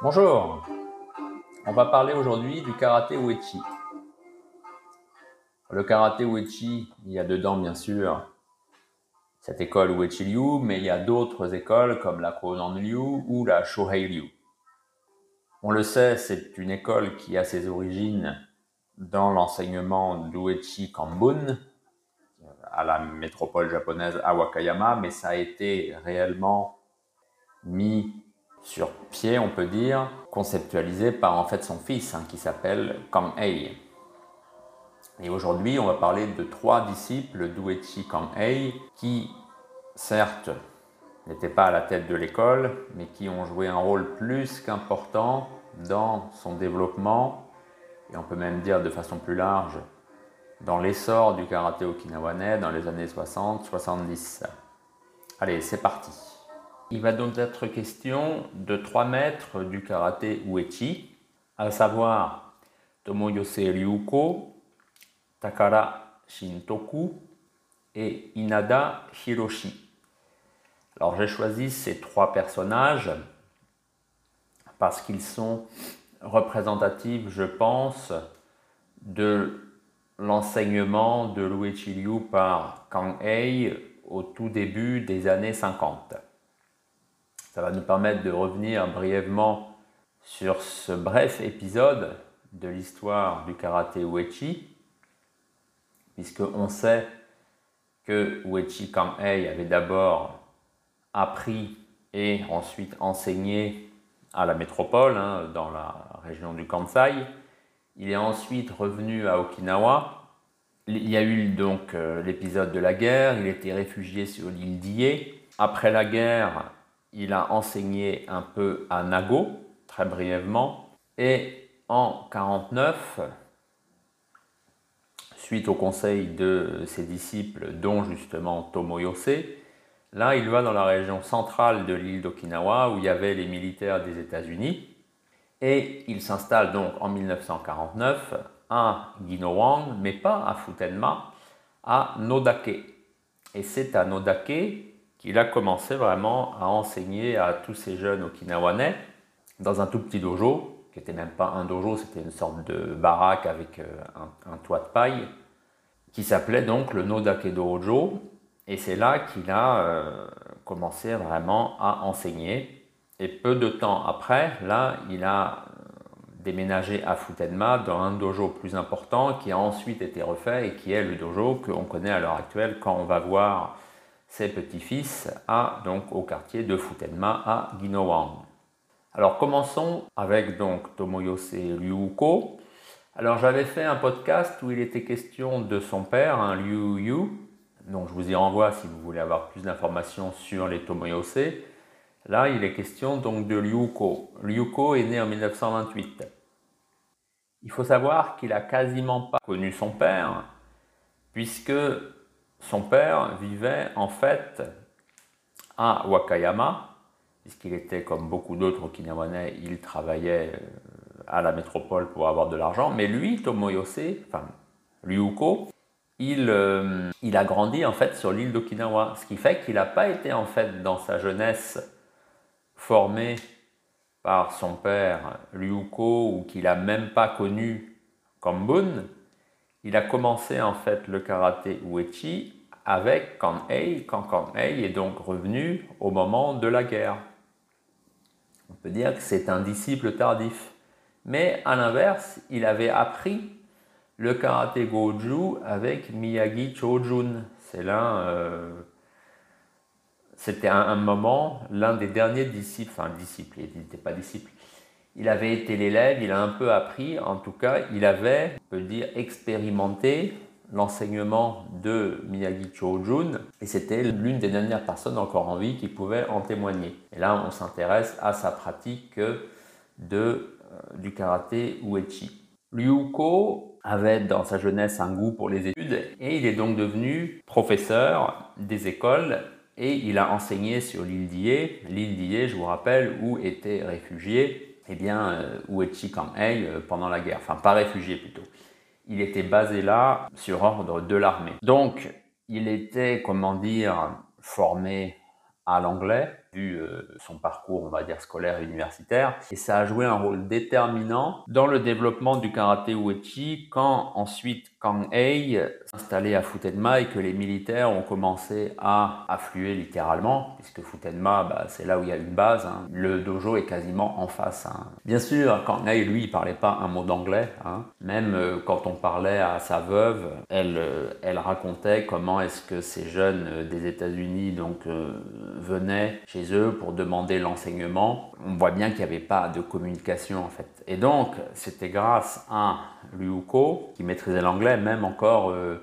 Bonjour, on va parler aujourd'hui du karaté uechi. Le karaté uechi, il y a dedans bien sûr cette école uechi Liu, mais il y a d'autres écoles comme la Konan Liu ou la Shohei Liu. On le sait, c'est une école qui a ses origines dans l'enseignement d'Uechi Kambun, à la métropole japonaise à Wakayama, mais ça a été réellement mis sur pied, on peut dire, conceptualisé par en fait son fils, hein, qui s'appelle Kang Hei. Et aujourd'hui, on va parler de trois disciples d'Uechi Kang Hei qui, certes, n'étaient pas à la tête de l'école, mais qui ont joué un rôle plus qu'important dans son développement, et on peut même dire de façon plus large, dans l'essor du karaté okinawanais dans les années 60-70. Allez, c'est parti. Il va donc être question de trois maîtres du karaté uechi, à savoir Tomoyose Ryuko, Takara Shintoku et Inada Hiroshi. Alors j'ai choisi ces trois personnages parce qu'ils sont représentatifs, je pense, de l'enseignement de Luigi Liu par Kang Hei au tout début des années 50. Ça va nous permettre de revenir brièvement sur ce bref épisode de l'histoire du karaté Uechi, puisqu'on sait que Uechi Kang-hei avait d'abord appris et ensuite enseigné à la métropole, hein, dans la région du Kansai. Il est ensuite revenu à Okinawa. Il y a eu donc euh, l'épisode de la guerre, il était réfugié sur l'île d'Ie. Après la guerre, il a enseigné un peu à Nago, très brièvement, et en 49, suite au conseil de ses disciples, dont justement Tomoyose, là il va dans la région centrale de l'île d'Okinawa où il y avait les militaires des États-Unis, et il s'installe donc en 1949 à Ginowang, mais pas à Futenma, à Nodake. Et c'est à Nodake qu'il a commencé vraiment à enseigner à tous ces jeunes okinawanais dans un tout petit dojo, qui n'était même pas un dojo, c'était une sorte de baraque avec euh, un, toit de paille, qui s'appelait donc le Nodake Dojo. Et c'est là qu'il a euh, commencé vraiment à enseigner. Et peu de temps après, là, il a euh, déménagé à Futenma dans un dojo plus important qui a ensuite été refait et qui est le dojo qu'on connaît à l'heure actuelle quand on va voir ses petits-fils au quartier de Futenma à Ginowang. Alors commençons avec donc Tomoyose Ryuko. Alors j'avais fait un podcast où il était question de son père, Liu Yu. Donc je vous y renvoie si vous voulez avoir plus d'informations sur les Tomoyose. Là, il est question donc de Ryuko. Ryuko est né en 1928. Il faut savoir qu'il a quasiment pas connu son père, puisque son père vivait en fait à Wakayama, puisqu'il était comme beaucoup d'autres Okinawanais, il travaillait euh, à la métropole pour avoir de l'argent. Mais lui, Tomoyose, enfin Ryuko, il, euh, il a grandi en fait sur l'île d'Okinawa, ce qui fait qu'il n'a pas été en fait dans sa jeunesse formé par son père Ryuko ou qu'il n'a même pas connu Kambun, il a commencé en fait le karaté uechi avec Kanhei quand Kanhei est donc revenu au moment de la guerre. On peut dire que c'est un disciple tardif. Mais à l'inverse, il avait appris le karaté goju avec Miyagi Chojun. C'est l'un, euh, c'était un, un, moment l'un des derniers disciples, enfin disciple, il n'était pas disciple, il avait été l'élève, il a un peu appris, en tout cas, il avait, on peut dire, expérimenté l'enseignement de Miyagi Chojun et c'était l'une des dernières personnes encore en vie qui pouvait en témoigner. Et là, on s'intéresse à sa pratique de, euh, du karaté uechi. Ryuko avait dans sa jeunesse un goût pour les études et il est donc devenu professeur des écoles et il a enseigné sur l'île d'Ie, l'île d'Ie, je vous rappelle, où étaient réfugiés eh bien, euh, Uechi Kanhei euh, pendant la guerre, enfin pas réfugié plutôt. Il était basé là sur ordre de l'armée. Donc, il était, comment dire, formé à l'anglais, vu euh, son parcours, on va dire, scolaire et universitaire. Et ça a joué un rôle déterminant dans le développement du karaté uechi quand ensuite Kang Hei s'installait à Futenma et que les militaires ont commencé à affluer littéralement, puisque Futenma, bah, c'est là où il y a une base. Hein. Le dojo est quasiment en face. Hein. Bien sûr, Kang Hei, lui, il parlait pas un mot d'anglais. Hein. Même euh, quand on parlait à sa veuve, elle, euh, racontait comment est-ce que ces jeunes des États-Unis venaient chez eux pour demander l'enseignement. On voit bien qu'il n'y avait pas de communication en fait. Et donc, c'était grâce à Liu qui maîtrisait l'anglais, même encore euh,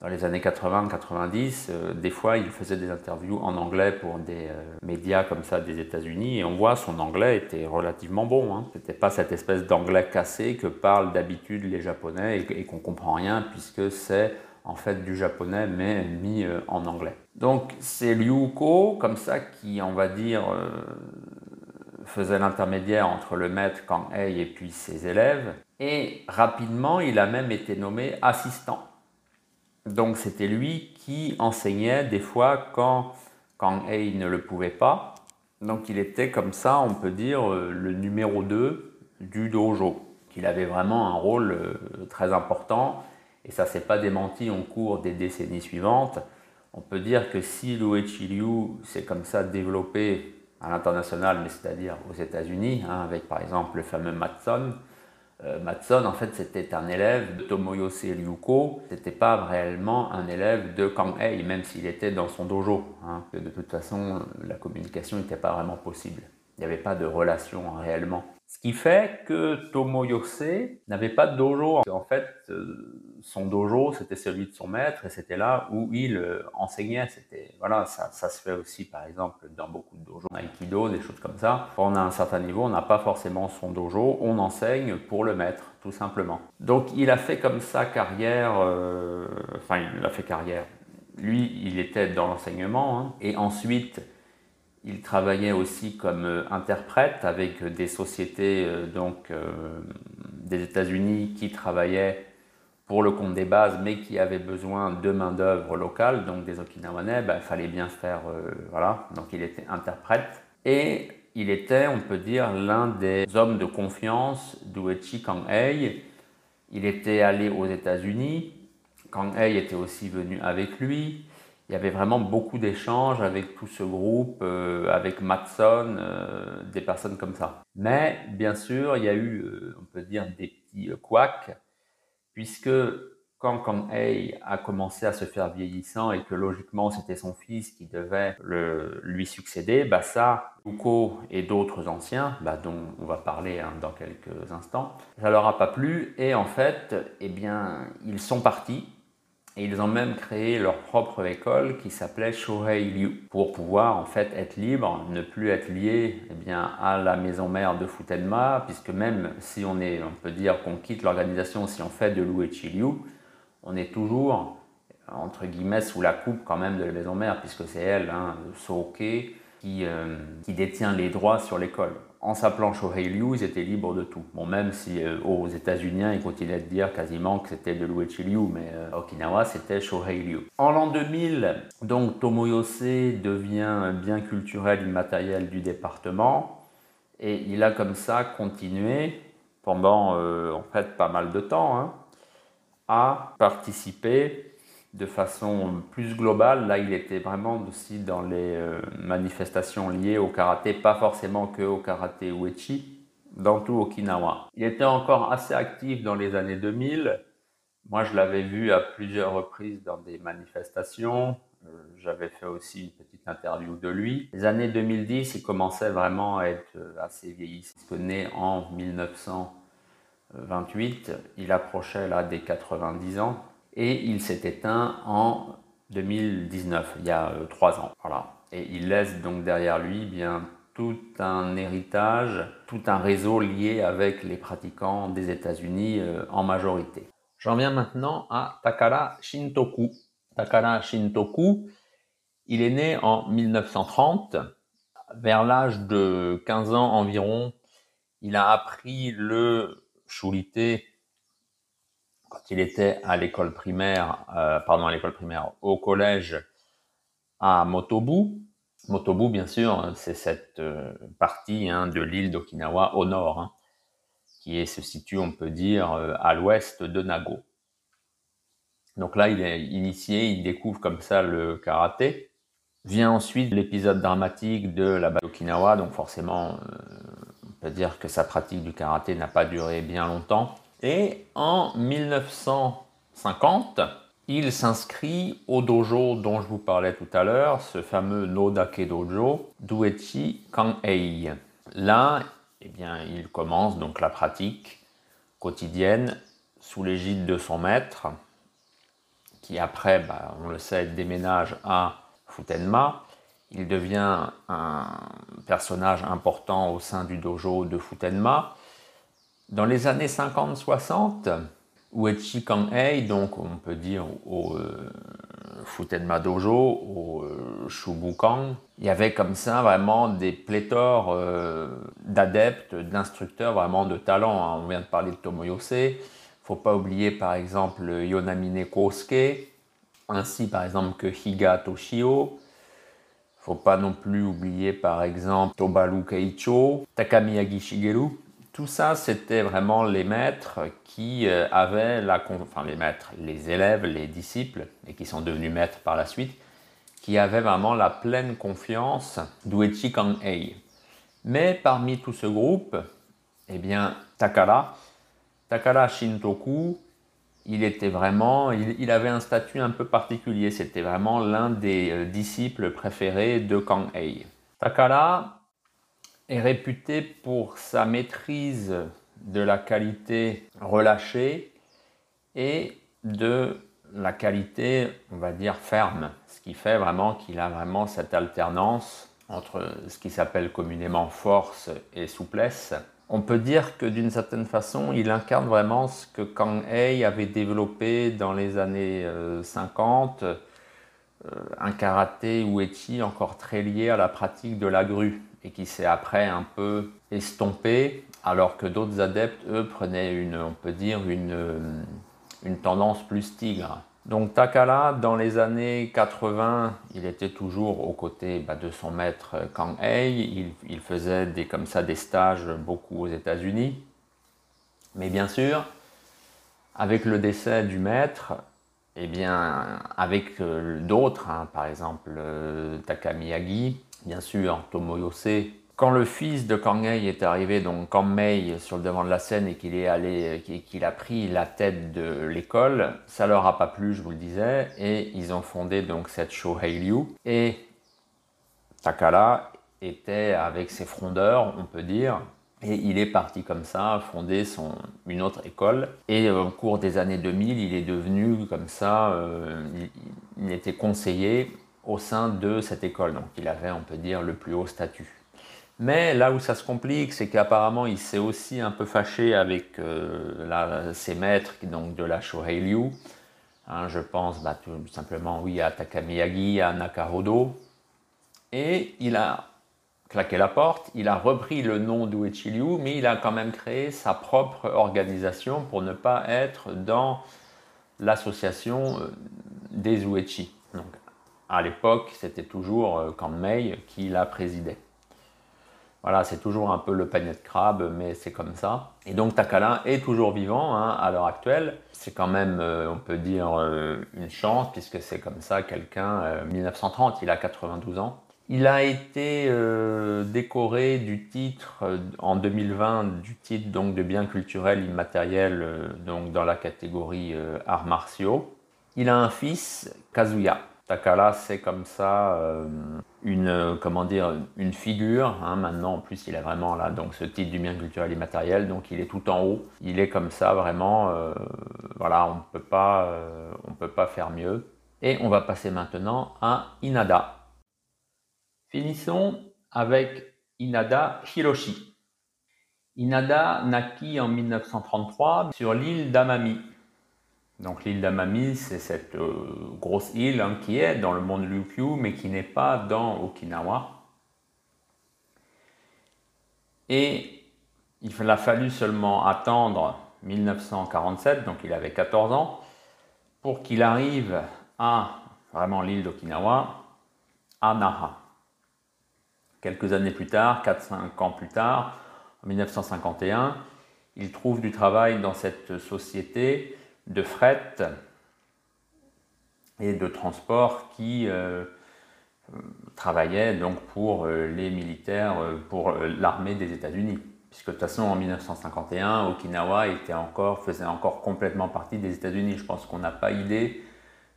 dans les années 80-90. Euh, des fois, il faisait des interviews en anglais pour des euh, médias comme ça des États-Unis. Et on voit son anglais était relativement bon. Hein. C'était pas cette espèce d'anglais cassé que parlent d'habitude les Japonais et, et qu'on comprend rien puisque c'est en fait du japonais mais mis euh, en anglais. Donc c'est Liu Ko comme ça qui on va dire faisait l'intermédiaire entre le maître Kang Hei et puis ses élèves et rapidement il a même été nommé assistant. Donc c'était lui qui enseignait des fois quand Hei ne le pouvait pas. Donc il était comme ça, on peut dire, euh, le numéro 2 du dojo. Il avait vraiment un rôle très important et ça s'est pas démenti au cours des décennies suivantes. On peut dire que si l'Uechi Liu s'est comme ça développé à l'international, mais c'est-à-dire aux États-Unis, hein, avec par exemple le fameux Matson, euh, Matson, en fait, c'était un élève de Tomoyose Ryuko. C'était pas réellement un élève de Kang Hei, même s'il était dans son dojo. Hein, de toute façon, la communication n'était pas vraiment possible. Il n'y avait pas de relation réellement. Ce qui fait que Tomoyose n'avait pas de dojo. En fait, euh, son dojo, c'était celui de son maître et c'était là où il euh, enseignait. C'était voilà, ça, se fait aussi par exemple dans beaucoup de dojos, aikido, des choses comme ça. Quand on a un certain niveau, on n'a pas forcément son dojo, on enseigne pour le maître, tout simplement. Donc il a fait comme ça carrière, euh, enfin il a fait carrière. Lui, il était dans l'enseignement hein, et ensuite il travaillait aussi comme euh, interprète avec des sociétés euh, donc, euh, des États-Unis qui travaillaient pour le compte des bases, mais qui avaient besoin de main-d'œuvre locale, donc des Okinawanais, il ben, fallait bien faire. voilà, donc il était interprète. Et il était, on peut dire, l'un des hommes de confiance d'Uechi Kang-hei. Il était allé aux États-Unis. Kang-hei était aussi venu avec lui. Il y avait vraiment beaucoup d'échanges avec tout ce groupe, euh, avec Matson, euh, des personnes comme ça. Mais bien sûr, il y a eu, euh, on peut dire, des petits couacs, puisque quand Kang Hei a commencé à se faire vieillissant et que logiquement c'était son fils qui devait le, lui succéder, bah ça, Uko et d'autres anciens, bah dont on va parler hein, dans quelques instants, ça leur a pas plu et en fait, eh bien, ils sont partis et ils ont même créé leur propre école qui s'appelait Shohei Liu pour pouvoir en fait être libre, ne plus être lié eh à la maison mère de Futenma, puisque même si on est, on peut dire qu'on quitte l'organisation, si on fait de l'Uechi Liu, on est toujours entre guillemets sous la coupe quand même de la maison mère, puisque c'est elle, hein, Soke, euh, qui détient les droits sur l'école en s'appelant Shohei Liu, ils étaient libres de tout. Bon, même si euh, aux États-Unis, ils continuaient de dire quasiment que c'était de Luichi Liu, mais euh, Okinawa, c'était Shohei Liu. En l'an 2000, donc Tomoyose devient bien culturel immatériel du département, et il a comme ça continué pendant euh, en fait pas mal de temps hein, à participer de façon plus globale, là il était vraiment aussi dans les euh, manifestations liées au karaté, pas forcément que au karaté uechi, dans tout Okinawa. Il était encore assez actif dans les années 2000. Moi je l'avais vu à plusieurs reprises dans des manifestations. Euh, j'avais fait aussi une petite interview de lui. Les années 2010, il commençait vraiment à être euh, assez vieillissant. Il né en 1928, il approchait là des 90 ans et il s'est éteint en 2019, il y a euh, trois ans. Voilà. Et il laisse donc derrière lui bien tout un héritage, tout un réseau lié avec les pratiquants des États-Unis euh, en majorité. J'en viens maintenant à Takara Shintoku. Takara Shintoku, il est né en 1930. Vers l'âge de 15 ans environ, il a appris le shurite quand il était à l'école primaire, euh, pardon, à l'école primaire, au collège à Motobu. Motobu, bien sûr, c'est cette euh, partie hein, de l'île d'Okinawa au nord, hein, qui se situe, on peut dire, euh, à l'ouest de Nago. Donc là, il est initié, il découvre comme ça le karaté. Vient ensuite l'épisode dramatique de la bataille d'Okinawa, donc forcément, on peut dire que sa pratique du karaté n'a pas duré bien longtemps. Et en 1950, il s'inscrit au dojo dont je vous parlais tout à l'heure, ce fameux Nodake Dojo d'Uechi Kanhei. Là, eh bien, il commence donc la pratique quotidienne sous l'égide de son maître, qui après, bah, on le sait, déménage à Futenma. Il devient un personnage important au sein du dojo de Futenma. Dans les années 50-60, Uechi Kanhei, donc on peut dire au euh, Futenma Dojo, au euh, Shubukan, il y avait comme ça vraiment des pléthores euh, d'adeptes, d'instructeurs vraiment de talent. Hein. On vient de parler de Tomoyose. Faut pas oublier par exemple Yonamine Kosuke, ainsi par exemple que Higa Toshio. Faut pas non plus oublier par exemple Tobaru Keicho, Takamiyagi Shigeru. Tout ça, c'était vraiment les maîtres qui euh, avaient la, enfin les maîtres, les élèves, les disciples, et qui sont devenus maîtres par la suite, qui avaient vraiment la pleine confiance d'Uechi Kanhei. Mais parmi tout ce groupe, eh bien, Takara, Takara Shintoku, il était vraiment, il, avait un statut un peu particulier. C'était vraiment l'un des euh, disciples préférés de Kanhei. Takara, est réputé pour sa maîtrise de la qualité relâchée et de la qualité, on va dire, ferme. Ce qui fait vraiment qu'il a vraiment cette alternance entre ce qui s'appelle communément force et souplesse. On peut dire que d'une certaine façon, il incarne vraiment ce que Kang Hei avait développé dans les années 50, euh, euh, un karaté ou uechi encore très lié à la pratique de la grue et qui s'est après un peu estompé, alors que d'autres adeptes, eux, prenaient une, on peut dire, une, euh, une tendance plus tigre. Donc Takala, dans les années 80, il était toujours aux côtés bah, de son maître Kang Hei. Il, faisait des, comme ça des stages beaucoup aux États-Unis. Mais bien sûr, avec le décès du maître, eh bien, avec euh, d'autres, hein, par exemple euh, Takamiyagi, bien sûr, Tomoyose. Quand le fils de Kangei est arrivé, donc Kanmei, sur le devant de la scène et qu'il est allé, qu'il a pris la tête de l'école, ça leur a pas plu, je vous le disais, et ils ont fondé donc cette Shohei Ryu. Et Takara était avec ses frondeurs, on peut dire, et il est parti comme ça, fonder son, une autre école. Et au cours des années 2000, il est devenu comme ça, euh, il, était conseiller au sein de cette école. Donc il avait, on peut dire, le plus haut statut. Mais là où ça se complique, c'est qu'apparemment il s'est aussi un peu fâché avec euh, ses maîtres donc de la Shohei Ryu. Hein, je pense bah, tout simplement oui, à Takamiyagi, à Nakahodo. Et il a claqué la porte, il a repris le nom d'Uechi Ryu, mais il a quand même créé sa propre organisation pour ne pas être dans l'association euh, des Uechi. À l'époque, c'était toujours euh, Kanmei qui la présidait. Voilà, c'est toujours un peu le panier de crabe, mais c'est comme ça. Et donc Takala est toujours vivant hein, à l'heure actuelle. C'est quand même, euh, on peut dire, euh, une chance, puisque c'est comme ça quelqu'un, 1930, il a 92 ans. Il a été décoré du titre en 2020 du titre donc de biens culturels immatériels donc dans la catégorie arts martiaux. Il a un fils, Kazuya, Takala, c'est comme ça euh, une, comment dire, une figure. Hein, maintenant, en plus, il a vraiment là donc ce titre du bien culturel immatériel, donc il est tout en haut. Il est comme ça, vraiment. Euh, voilà, on peut euh, peut pas faire mieux. Et on va passer maintenant à Inada. Finissons avec Inada Hiroshi. Inada naquit en 1933 sur l'île d'Amami, donc l'île d'Amami, c'est cette euh, grosse île hein, qui est dans le monde Ryukyu, mais qui n'est pas dans Okinawa. Et il a fallu seulement attendre 1947, donc il avait 14 ans, pour qu'il arrive à vraiment l'île d'Okinawa à Naha. Quelques années plus tard, 4-5 ans plus tard, en 1951, il trouve du travail dans cette société de fret et de transport qui euh, travaillait donc pour euh, les militaires, euh, pour l'armée des États-Unis. Puisque de toute façon, en 1951, Okinawa était encore, faisait encore complètement partie des États-Unis. Je pense qu'on n'a pas idée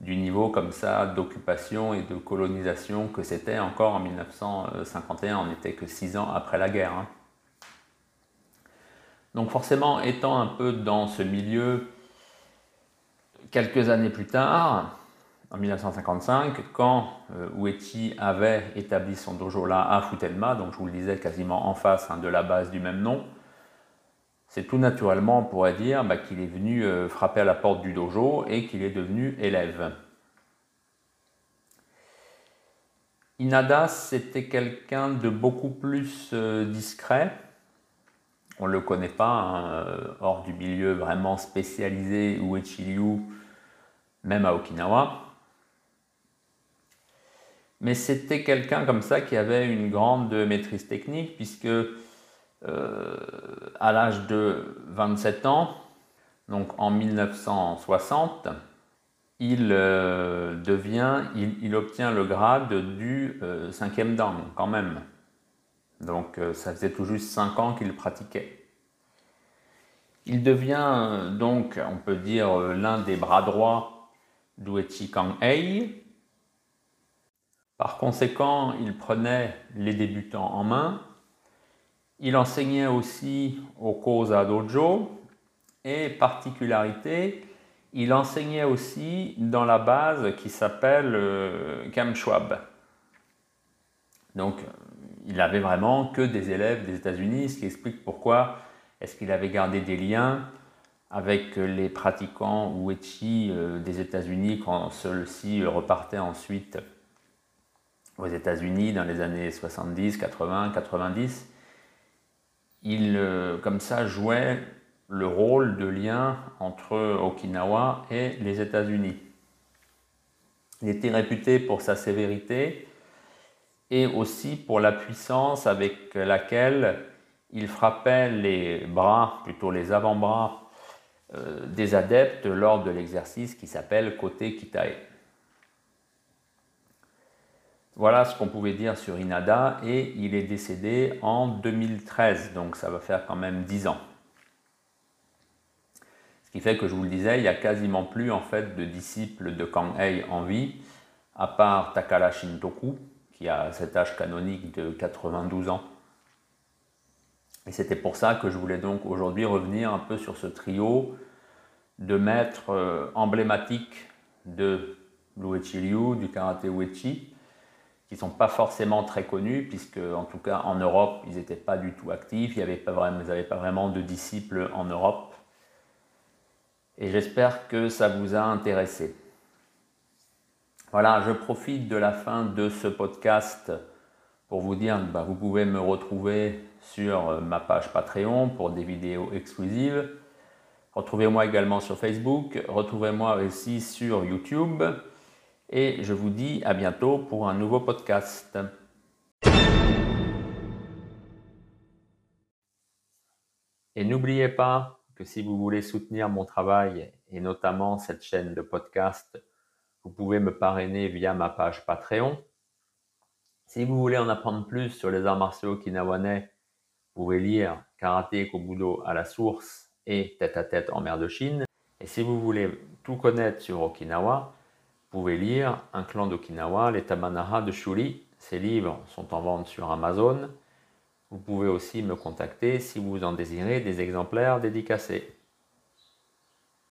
du niveau comme ça d'occupation et de colonisation que c'était encore en 1951. On n'était que six ans après la guerre. Hein. Donc forcément, étant un peu dans ce milieu, quelques années plus tard, en 1955, quand euh, avait établi son dojo là à Futenma, donc je vous le disais quasiment en face hein, de la base du même nom, c'est tout naturellement, on pourrait dire, bah, qu'il est venu euh, frapper à la porte du dojo et qu'il est devenu élève. Inada, c'était quelqu'un de beaucoup plus euh, discret, on ne le connaît pas, hein, euh, hors du milieu vraiment spécialisé Uechi même à Okinawa. Mais c'était quelqu'un comme ça qui avait une grande maîtrise technique, puisque euh, à l'âge de 27 ans, donc en 1960, il euh, devient, il, obtient le grade du cinquième dan, quand même. Donc euh, ça faisait tout juste 5 ans qu'il pratiquait. Il devient euh, donc, on peut dire, euh, l'un des bras droits d'Uechi Kang-hei. Par conséquent, il prenait les débutants en main. Il enseignait aussi au Koza Dojo. Et particularité, il enseignait aussi dans la base qui s'appelle Kamchwab. Donc, il avait vraiment que des élèves des États-Unis, ce qui explique pourquoi est-ce qu'il avait gardé des liens avec les pratiquants Uechi euh, des États-Unis quand ceux-ci repartaient ensuite aux États-Unis dans les années 70, 80, 90. Il, euh, comme ça, jouait le rôle de lien entre Okinawa et les États-Unis. Il était réputé pour sa sévérité, et aussi pour la puissance avec laquelle il frappait les bras, plutôt les avant-bras euh, des adeptes lors de l'exercice qui s'appelle côté Kitae. Voilà ce qu'on pouvait dire sur Inada et il est décédé en 2013, donc ça va faire quand même 10 ans. Ce qui fait que je vous le disais, il n'y a quasiment plus en fait de disciples de Kang-hei en vie, à part Takara Shintoku, qui a cet âge canonique de 92 ans. Et c'était pour ça que je voulais donc aujourd'hui revenir un peu sur ce trio de maîtres euh, emblématiques de l'Uechi Ryu, du karaté Uechi, qui ne sont pas forcément très connus, puisque en tout cas en Europe, ils n'étaient pas du tout actifs, ils n'avaient pas vraiment de disciples en Europe. Et j'espère que ça vous a intéressé. Voilà, je profite de la fin de ce podcast pour vous dire que bah, vous pouvez me retrouver sur euh, ma page Patreon pour des vidéos exclusives. Retrouvez-moi également sur Facebook, retrouvez-moi aussi sur YouTube et je vous dis à bientôt pour un nouveau podcast. Et n'oubliez pas que si vous voulez soutenir mon travail et notamment cette chaîne de podcast, vous pouvez me parrainer via ma page Patreon. Si vous voulez en apprendre plus sur les arts martiaux kinawanais, vous pouvez lire Karaté Kobudo à la source et Tête à tête en mer de Chine. Et si vous voulez tout connaître sur Okinawa, vous pouvez lire Un clan d'Okinawa, les Tamanaha de Shuri. Ces livres sont en vente sur Amazon. Vous pouvez aussi me contacter si vous en désirez des exemplaires dédicacés.